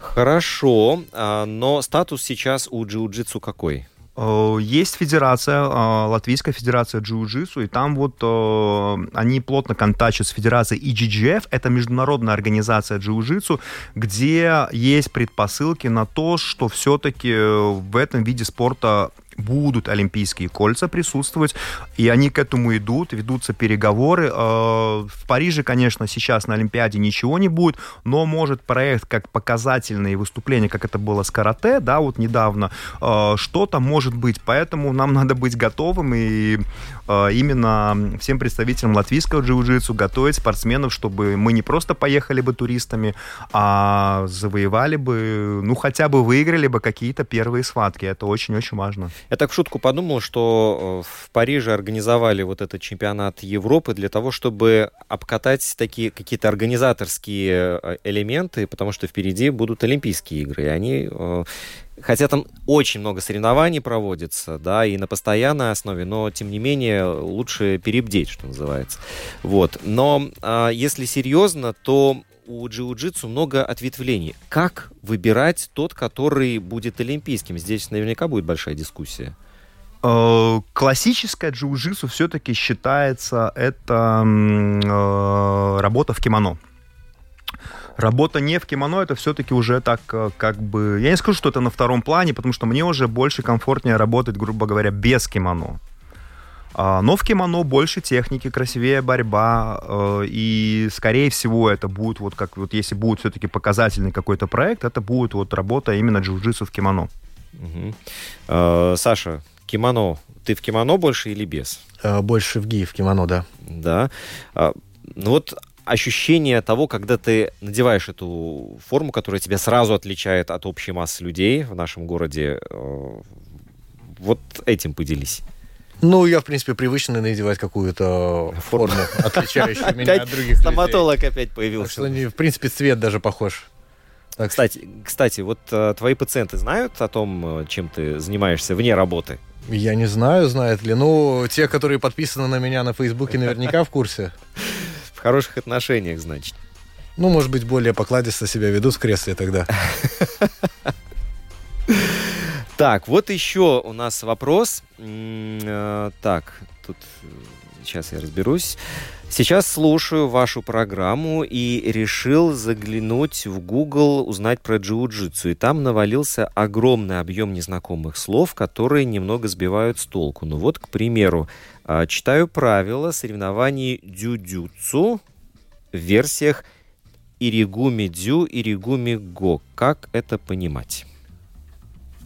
S1: Хорошо, а, но статус сейчас у джиу-джитсу какой?
S2: Э, есть федерация, э, Латвийская федерация джиу-джитсу, и там вот э, они плотно контачат с федерацией EGGF, это международная организация джиу-джитсу, где есть предпосылки на то, что все-таки в этом виде спорта будут олимпийские кольца присутствовать, и они к этому идут, ведутся переговоры. Э, в Париже, конечно, сейчас на Олимпиаде ничего не будет, но может проект как показательные выступления, как это было с карате, да, вот недавно, э, что-то может быть, поэтому нам надо быть готовым и именно всем представителям латвийского джиу-джитсу готовить спортсменов, чтобы мы не просто поехали бы туристами, а завоевали бы, ну, хотя бы выиграли бы какие-то первые схватки. Это очень-очень важно.
S1: Я так в шутку подумал, что э, в Париже организовали вот этот чемпионат Европы для того, чтобы обкатать такие какие-то организаторские э, элементы, потому что впереди будут Олимпийские игры. И они э, Хотя там очень много соревнований проводится, да, и на постоянной основе, но тем не менее лучше перебдеть, что называется. Вот. Но а, если серьезно, то у джиу-джитсу много ответвлений. Как выбирать тот, который будет олимпийским? Здесь наверняка будет большая дискуссия.
S2: Э, классическая джиу-джитсу все-таки считается это э, работа в кимоно. Работа не в кимоно, это все-таки уже так, э, как бы... Я не скажу, что это на втором плане, потому что мне уже больше комфортнее работать, грубо говоря, без кимоно. А, но в кимоно больше техники, красивее борьба, э, и, скорее всего, это будет вот как вот если будет все-таки показательный какой-то проект, это будет вот работа именно джиу-джитсу в кимоно.
S1: Угу. Э, Саша, кимоно, ты в кимоно больше или без?
S3: Э, больше в ги, в кимоно, да.
S1: Да. А, ну вот ощущение того, когда ты надеваешь эту форму, которая тебя сразу отличает от общей массы людей в нашем городе, вот этим поделись.
S3: Ну, я, в принципе, привычно надевать какую-то форму, отличающую меня от других
S1: Стоматолог опять появился.
S3: в принципе, цвет даже похож.
S1: Так. Кстати, кстати, вот э, твои пациенты знают о том, э, чем ты занимаешься вне работы?
S3: Я не знаю, знают ли. Ну, те, которые подписаны на меня на Фейсбуке, наверняка в курсе.
S1: Хороших отношениях, значит.
S3: Ну, может быть, более покладисто себя ведут в кресле тогда.
S1: Так, вот еще у нас вопрос. Э, так, тут сейчас я разберусь. Сейчас слушаю вашу программу и решил заглянуть в Google, узнать про джиу-джитсу. И там навалился огромный объем незнакомых слов, которые немного сбивают с толку. Ну вот, к примеру, э, читаю правила соревнований дюдюцу в версиях Иригуми Дзю, Иригуми Го. Как это понимать?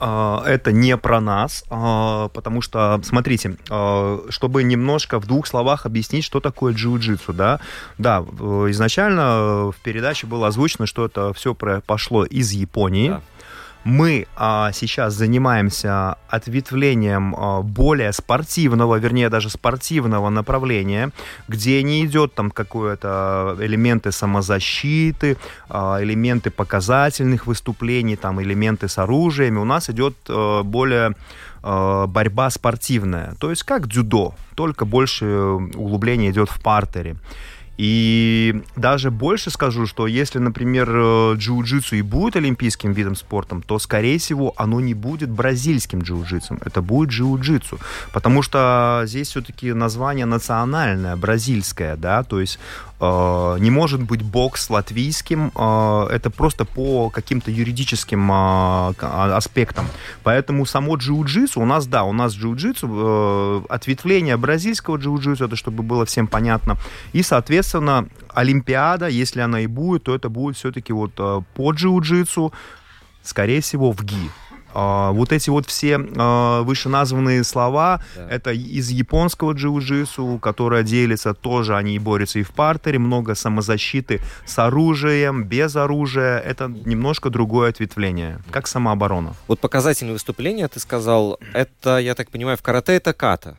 S2: А, это не про нас, а, потому что, смотрите, а, чтобы немножко в двух словах объяснить, что такое джиу-джитсу, да, да, изначально в передаче было озвучено, что это все пошло из Японии, да. Мы а, сейчас занимаемся ответвлением а, более спортивного, вернее даже спортивного направления, где не идет там какое-то элементы самозащиты, а, элементы показательных выступлений, там элементы с оружиями. У нас идет а, более а, борьба спортивная, то есть как дзюдо, только больше углубление идет в партере. И даже больше скажу, что если, например, э, джиу-джитсу и будет олимпийским видом спорта, то, скорее всего, оно не будет бразильским джиу-джитсом, это будет джиу-джитсу. Потому что здесь все-таки название национальное, бразильское, да, то есть не может быть бокс латвийским, э, это просто по каким-то юридическим э, аспектам. Поэтому само джиу-джитсу, у нас, да, у нас джиу-джитсу, э, ответвление бразильского джиу-джитсу, это чтобы было всем понятно, и, соответственно, Олимпиада, если она и будет, то это будет все-таки вот э, по джиу-джитсу, скорее всего, в ГИ. Uh, вот эти вот все uh, вышеназванные слова, да. это из японского джиу-джитсу, которое делится тоже, они борются и в партере, много самозащиты с оружием, без оружия, это немножко другое ответвление, как самооборона.
S1: Вот показательное выступление, ты сказал, это, я так понимаю, в карате это ката.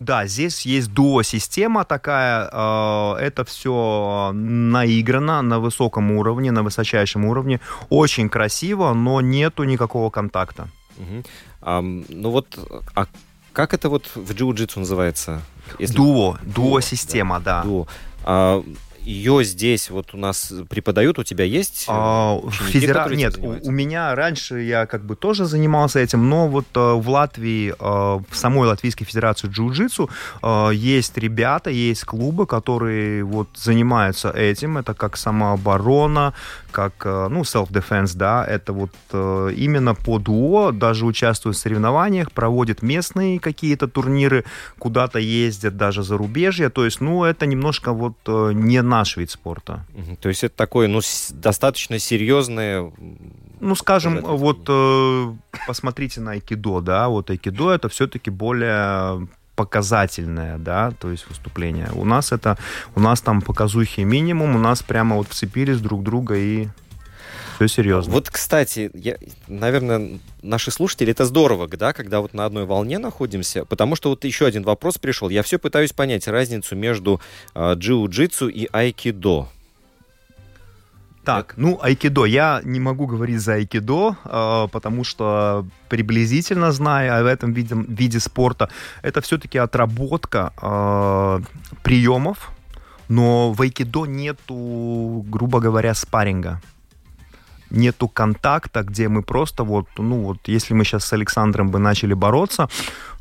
S2: Да, здесь есть дуо-система такая, э, это все наиграно на высоком уровне, на высочайшем уровне, очень красиво, но нету никакого контакта.
S1: Угу. А, ну вот, а как это вот в джиу-джитсу называется?
S2: Если... Дуо, дуо-система, да.
S1: Дуо. А, ее здесь вот у нас преподают, у тебя есть?
S2: А, ученики, федера... Нет, у, у меня раньше я как бы тоже занимался этим, но вот э, в Латвии, э, в самой Латвийской Федерации джиу-джитсу э, есть ребята, есть клубы, которые вот занимаются этим. Это как самооборона, как, э, ну, self-defense, да, это вот э, именно по дуо, даже участвуют в соревнованиях, проводят местные какие-то турниры, куда-то ездят даже за рубежье, то есть, ну, это немножко вот э, не наш вид спорта.
S1: То есть это такое, ну, достаточно серьезное...
S2: Ну, скажем, вот э, посмотрите на айкидо, да, вот айкидо это все-таки более показательное, да, то есть выступление. У нас это, у нас там показухи минимум, у нас прямо вот вцепились друг друга и все серьезно.
S1: Вот, кстати, я, наверное, наши слушатели, это здорово, да, когда вот на одной волне находимся, потому что вот еще один вопрос пришел. Я все пытаюсь понять разницу между э, джиу-джитсу и айкидо.
S2: Так, ну, айкидо. Я не могу говорить за айкидо, э, потому что приблизительно знаю в этом виде, виде спорта, это все-таки отработка э, приемов, но в айкидо нету, грубо говоря, спарринга нету контакта, где мы просто вот, ну вот, если мы сейчас с Александром бы начали бороться,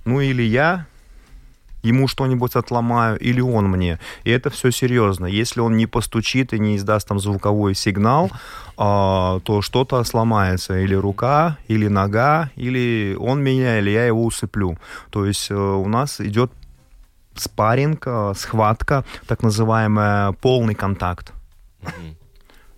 S2: ну или я ему что-нибудь отломаю, или он мне. И это все серьезно. Если он не постучит и не издаст там звуковой сигнал, а, то что-то сломается. Или рука, или нога, или он меня, или я его усыплю. То есть э, у нас идет спарринг, э, схватка, так называемый полный контакт. Mm-hmm.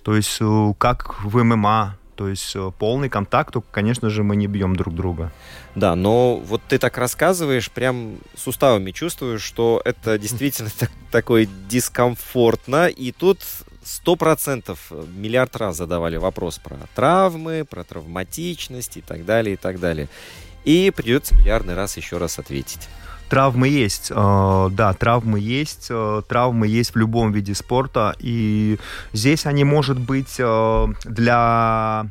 S2: То есть э, как в ММА, то есть э, полный контакт, конечно же, мы не бьем друг друга.
S1: Да, но вот ты так рассказываешь, прям суставами чувствуешь, что это действительно так, такое дискомфортно. И тут сто процентов миллиард раз задавали вопрос про травмы, про травматичность и так далее, и так далее. И придется миллиардный раз еще раз ответить.
S2: Травмы есть, э, да, травмы есть, э, травмы есть в любом виде спорта, и здесь они, может быть, э, для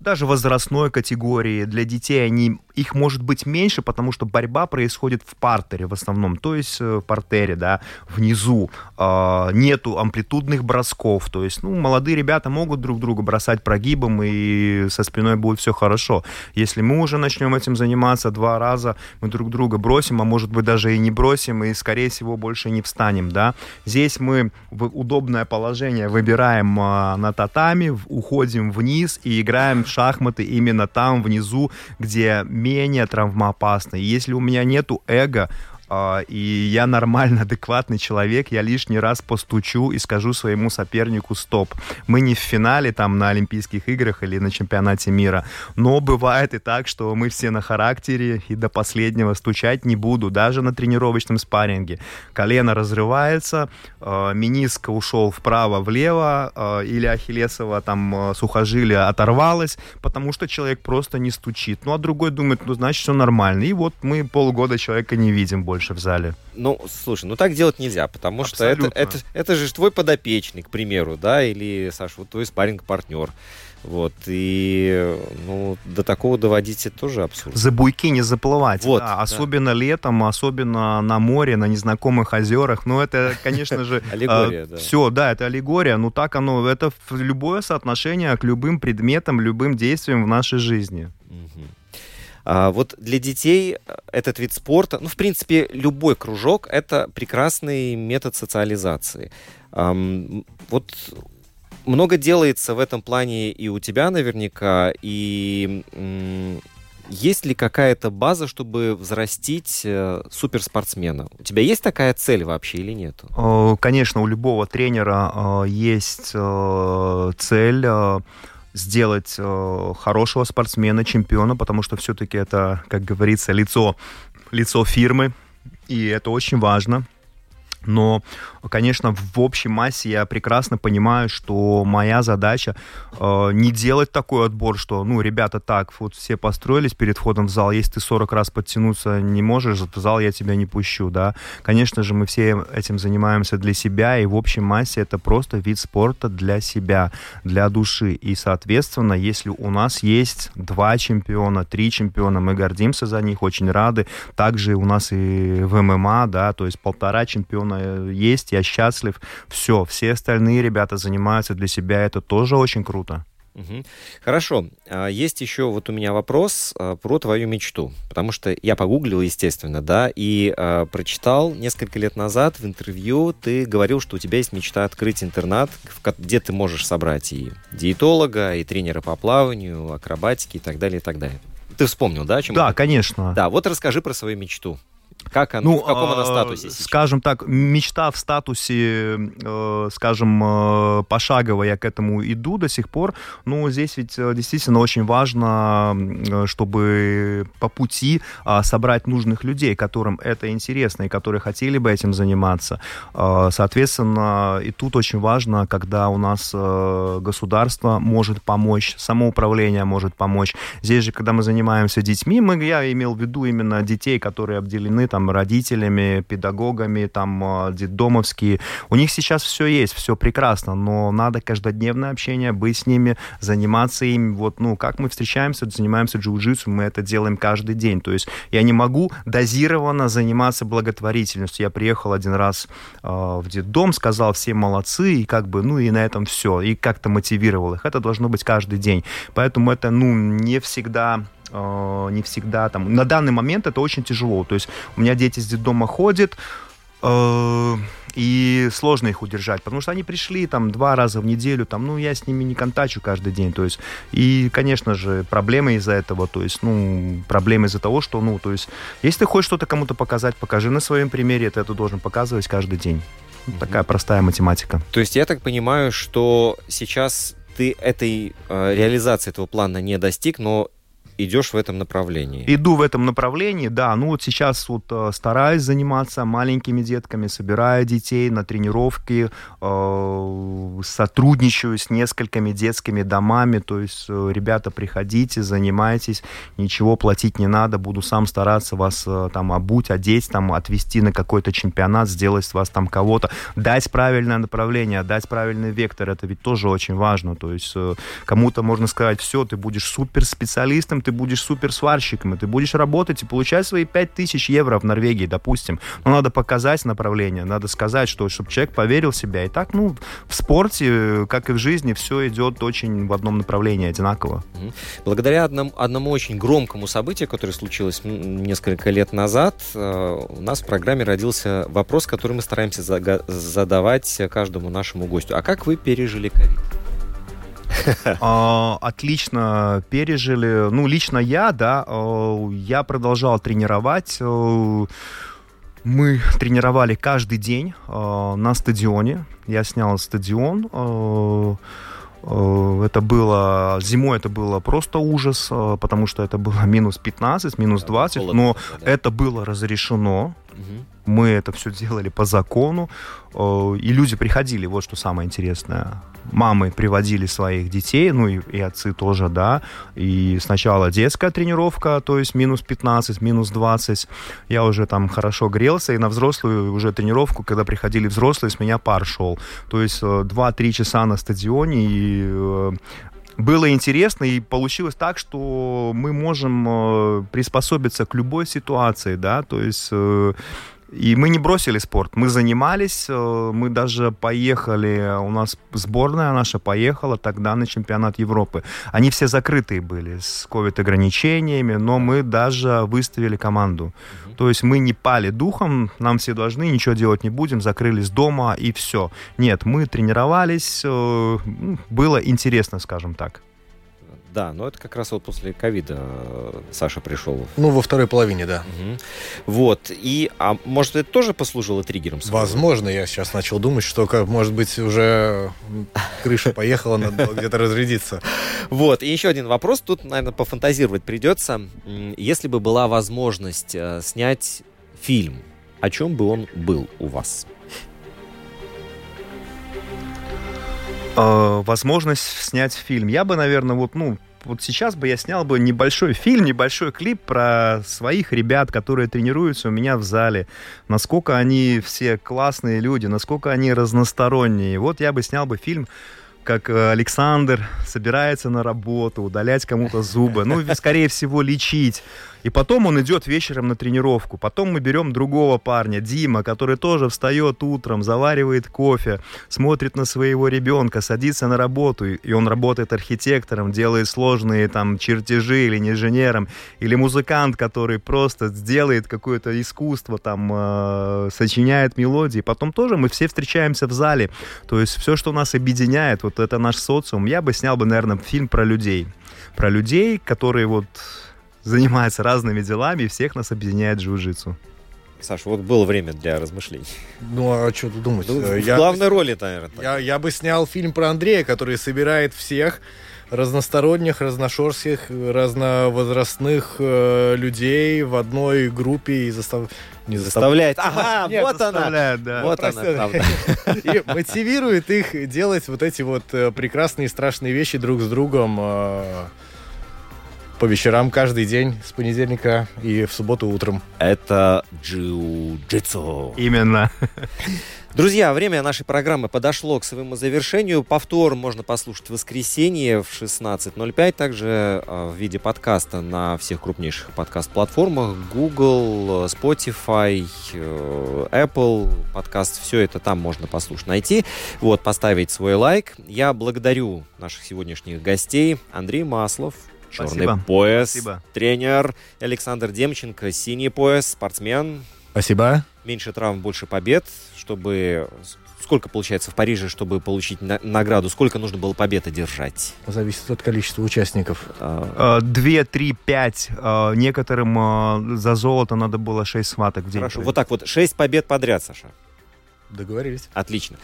S2: даже возрастной категории, для детей они их может быть меньше, потому что борьба происходит в партере в основном, то есть э, в партере, да, внизу. Э, нету амплитудных бросков, то есть, ну, молодые ребята могут друг друга бросать прогибом, и со спиной будет все хорошо. Если мы уже начнем этим заниматься два раза, мы друг друга бросим, а может быть даже и не бросим, и, скорее всего, больше не встанем, да. Здесь мы в удобное положение выбираем э, на татами, уходим вниз и играем в шахматы именно там, внизу, где менее травмоопасны. Если у меня нету эго, и я нормально, адекватный человек, я лишний раз постучу и скажу своему сопернику «стоп». Мы не в финале там на Олимпийских играх или на чемпионате мира, но бывает и так, что мы все на характере и до последнего стучать не буду, даже на тренировочном спарринге. Колено разрывается, э, мениск ушел вправо-влево, э, или ахиллесово там сухожилие оторвалось, потому что человек просто не стучит. Ну, а другой думает, ну, значит, все нормально. И вот мы полгода человека не видим больше больше в зале.
S1: Ну, слушай, ну так делать нельзя, потому Абсолютно. что это, это, это же твой подопечный, к примеру, да, или, Саша, вот твой спарринг-партнер. Вот, и, ну, до такого доводить это тоже абсурд.
S2: За буйки не заплывать, вот, да, особенно да. летом, особенно на море, на незнакомых озерах, ну, это, конечно же... Аллегория, да. Все, да, это аллегория, ну, так оно, это любое соотношение к любым предметам, любым действиям в нашей жизни.
S1: А, вот для детей э, этот вид спорта, ну, в принципе, любой кружок — это прекрасный метод социализации. Вот много делается в этом плане и у тебя наверняка, и есть ли какая-то база, чтобы взрастить э, суперспортсмена? У тебя есть такая цель вообще или нет?
S2: Конечно, у любого тренера э, есть цель сделать э, хорошего спортсмена, чемпиона, потому что все-таки это, как говорится, лицо, лицо фирмы, и это очень важно. Но, конечно, в общей массе я прекрасно понимаю, что моя задача э, не делать такой отбор, что, ну, ребята, так, вот все построились перед входом в зал, если ты 40 раз подтянуться не можешь, в зал я тебя не пущу, да. Конечно же, мы все этим занимаемся для себя, и в общей массе это просто вид спорта для себя, для души. И, соответственно, если у нас есть два чемпиона, три чемпиона, мы гордимся за них, очень рады. Также у нас и в ММА, да, то есть полтора чемпиона э, есть, я счастлив. Все, все остальные ребята занимаются для себя, это тоже очень круто.
S1: Угу. Хорошо. А, есть еще вот у меня вопрос а, про твою мечту. Потому что я погуглил, естественно, да, и э, прочитал несколько лет назад в интервью, ты говорил, что у тебя есть мечта открыть интернат, где ты можешь собрать и диетолога, и тренера по плаванию, акробатики и так далее, и так далее. Ты вспомнил, да? О
S2: чем да, это? конечно.
S1: Да, вот расскажи про свою мечту. Как она, ну, в каком она а, статусе сейчас?
S2: Скажем так, мечта в статусе, э, скажем, э, пошагово я к этому иду до сих пор. Ну, здесь ведь э, действительно очень важно, э, чтобы по пути э, собрать нужных людей, которым это интересно и которые хотели бы этим заниматься. Э, соответственно, и тут очень важно, когда у нас э, государство может помочь, самоуправление может помочь. Здесь же, когда мы занимаемся детьми, мы, я имел в виду именно детей, которые обделены там родителями, педагогами, там а, детдомовские. У них сейчас все есть, все прекрасно, но надо каждодневное общение, быть с ними, заниматься им. Вот, ну, как мы встречаемся, занимаемся джиу-джитсу, мы это делаем каждый день. То есть я не могу дозированно заниматься благотворительностью. Я приехал один раз э, в детдом, сказал, все молодцы, и как бы, ну, и на этом все. И как-то мотивировал их. Это должно быть каждый день. Поэтому это, ну, не всегда э, не всегда там... На данный момент это очень тяжело. То есть у меня дети с детдома ходят, э, и сложно их удержать, потому что они пришли там два раза в неделю, там, ну, я с ними не контачу каждый день, то есть, и, конечно же, проблемы из-за этого, то есть, ну, проблемы из-за того, что, ну, то есть, если ты хочешь что-то кому-то показать, покажи на своем примере, это ты должен показывать каждый день. Mm-hmm. Такая простая математика.
S1: То есть, я так понимаю, что сейчас ты этой э, реализации этого плана не достиг, но идешь в этом направлении.
S2: Иду в этом направлении, да. Ну вот сейчас вот э, стараюсь заниматься маленькими детками, собираю детей на тренировки, э, сотрудничаю с несколькими детскими домами. То есть, э, ребята, приходите, занимайтесь, ничего платить не надо, буду сам стараться вас э, там обуть, одеть, там отвести на какой-то чемпионат, сделать с вас там кого-то, дать правильное направление, дать правильный вектор. Это ведь тоже очень важно. То есть, кому-то можно сказать, все, ты будешь супер специалистом, ты будешь суперсварщиком, и ты будешь работать и получать свои 5000 евро в Норвегии, допустим. Но надо показать направление, надо сказать, что чтобы человек поверил в себя. И так, ну, в спорте, как и в жизни, все идет очень в одном направлении, одинаково.
S1: Благодаря одному, одному очень громкому событию, которое случилось несколько лет назад, э, у нас в программе родился вопрос, который мы стараемся задавать каждому нашему гостю. А как вы пережили ковид?
S2: А, отлично пережили. Ну, лично я, да, э, я продолжал тренировать. Э, мы тренировали каждый день на стадионе. Я снял стадион. Это было зимой, это было просто ужас, потому что это было минус 15, минус 20, но это было разрешено. Мы это все делали по закону, и люди приходили, вот что самое интересное мамы приводили своих детей, ну и, и отцы тоже, да, и сначала детская тренировка, то есть минус 15, минус 20, я уже там хорошо грелся, и на взрослую уже тренировку, когда приходили взрослые, с меня пар шел, то есть 2-3 э, часа на стадионе, и э, было интересно, и получилось так, что мы можем э, приспособиться к любой ситуации, да, то есть и мы не бросили спорт, мы занимались, э, мы даже поехали, у нас сборная наша поехала тогда на чемпионат Европы. Они все закрытые были с ковид-ограничениями, но мы даже выставили команду. То есть мы не пали духом, нам все должны, ничего делать не будем, закрылись дома и все. Нет, мы тренировались, э, было интересно, скажем так.
S1: Да, но это как раз вот после ковида э, Саша пришел.
S3: Ну, во второй половине, да.
S1: Угу. Вот. И, а может, это тоже послужило триггером?
S3: Возможно, я сейчас начал думать, что, как, может быть, уже крыша поехала, надо где-то разрядиться.
S1: Вот. И еще один вопрос. Тут, наверное, пофантазировать придется. Если бы была возможность э, снять фильм, о чем бы он был у вас?
S2: Э, возможность снять фильм. Я бы, наверное, вот, ну, вот сейчас бы я снял бы небольшой фильм, небольшой клип про своих ребят, которые тренируются у меня в зале, насколько они все классные люди, насколько они разносторонние. Вот я бы снял бы фильм как э, Александр собирается на работу, удалять кому-то зубы, ну, скорее всего, лечить. И потом он идет вечером на тренировку. Потом мы берем другого парня, Дима, который тоже встает утром, заваривает кофе, смотрит на своего ребенка, садится на работу, и он работает архитектором, делает сложные там чертежи или инженером, или музыкант, который просто сделает какое-то искусство, там, э, сочиняет мелодии. Потом тоже мы все встречаемся в зале. То есть все, что нас объединяет, вот это наш социум. Я бы снял бы, наверное, фильм про людей. Про людей, которые вот занимается разными делами, и всех нас объединяет джиу-джитсу.
S1: Саша, вот было время для размышлений.
S3: Ну, а что тут думать? Ну,
S1: в я главной бы, роли, наверное.
S3: Я, я бы снял фильм про Андрея, который собирает всех разносторонних, разношерстных, разновозрастных э, людей в одной группе и застав...
S1: не заставляет.
S2: Ага, Нет, вот она. Да.
S1: Вот она, правда.
S3: И мотивирует их делать вот эти вот э, прекрасные и страшные вещи друг с другом. Э, по вечерам каждый день с понедельника и в субботу утром.
S1: Это джиу-джитсу.
S2: Именно.
S1: Друзья, время нашей программы подошло к своему завершению. Повтор можно послушать в воскресенье в 16.05, также а, в виде подкаста на всех крупнейших подкаст-платформах. Google, Spotify, э, Apple подкаст. Все это там можно послушать, найти. Вот, поставить свой лайк. Я благодарю наших сегодняшних гостей. Андрей Маслов, черный Спасибо. пояс, Спасибо. тренер Александр Демченко, синий пояс, спортсмен.
S3: Спасибо.
S1: Меньше травм, больше побед, чтобы сколько получается в Париже, чтобы получить на- награду? Сколько нужно было побед одержать?
S3: Зависит от количества участников.
S2: А, две, три, пять. А, некоторым а, за золото надо было шесть схваток в день.
S1: Хорошо, вот так вот. Шесть побед подряд, Саша.
S3: Договорились.
S1: Отлично.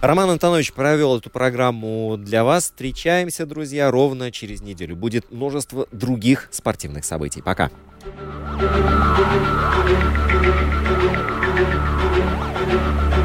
S1: Роман Антонович провел эту программу для вас. Встречаемся, друзья, ровно через неделю. Будет множество других спортивных событий. Пока. Thank you.